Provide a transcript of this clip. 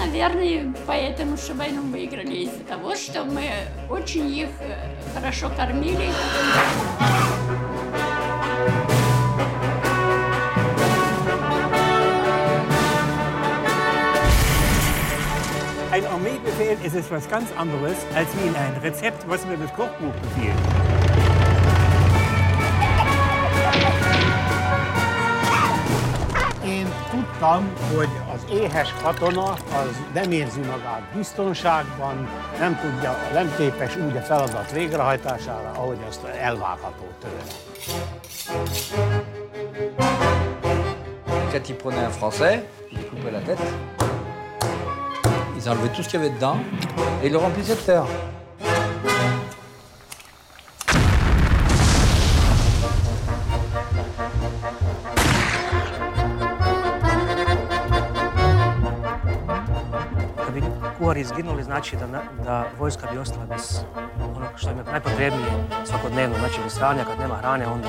Да, наверное, поэтому Шабайну выиграли из-за того, что мы очень их э, хорошо кормили. Ein Armeebefehl ist etwas ganz anderes als wie in ein Rezept, was mir das Kochbuch befiehlt. Tudtam, hogy az éhes katona az nem érzi magát biztonságban, nem tudja, nem képes úgy a feladat végrehajtására, ahogy azt elvárható tőle. Quand ils prenaient un Français, ils coupaient la tête, ils enlevaient tout ce qu'il y avait dedans et ils le remplissaient de terre. Kad bi kuhari izginuli, znači da, da vojska bi ostala bez onog što im je najpotrebnije svakodnevno. Znači bez hrane, kad nema hrane, onda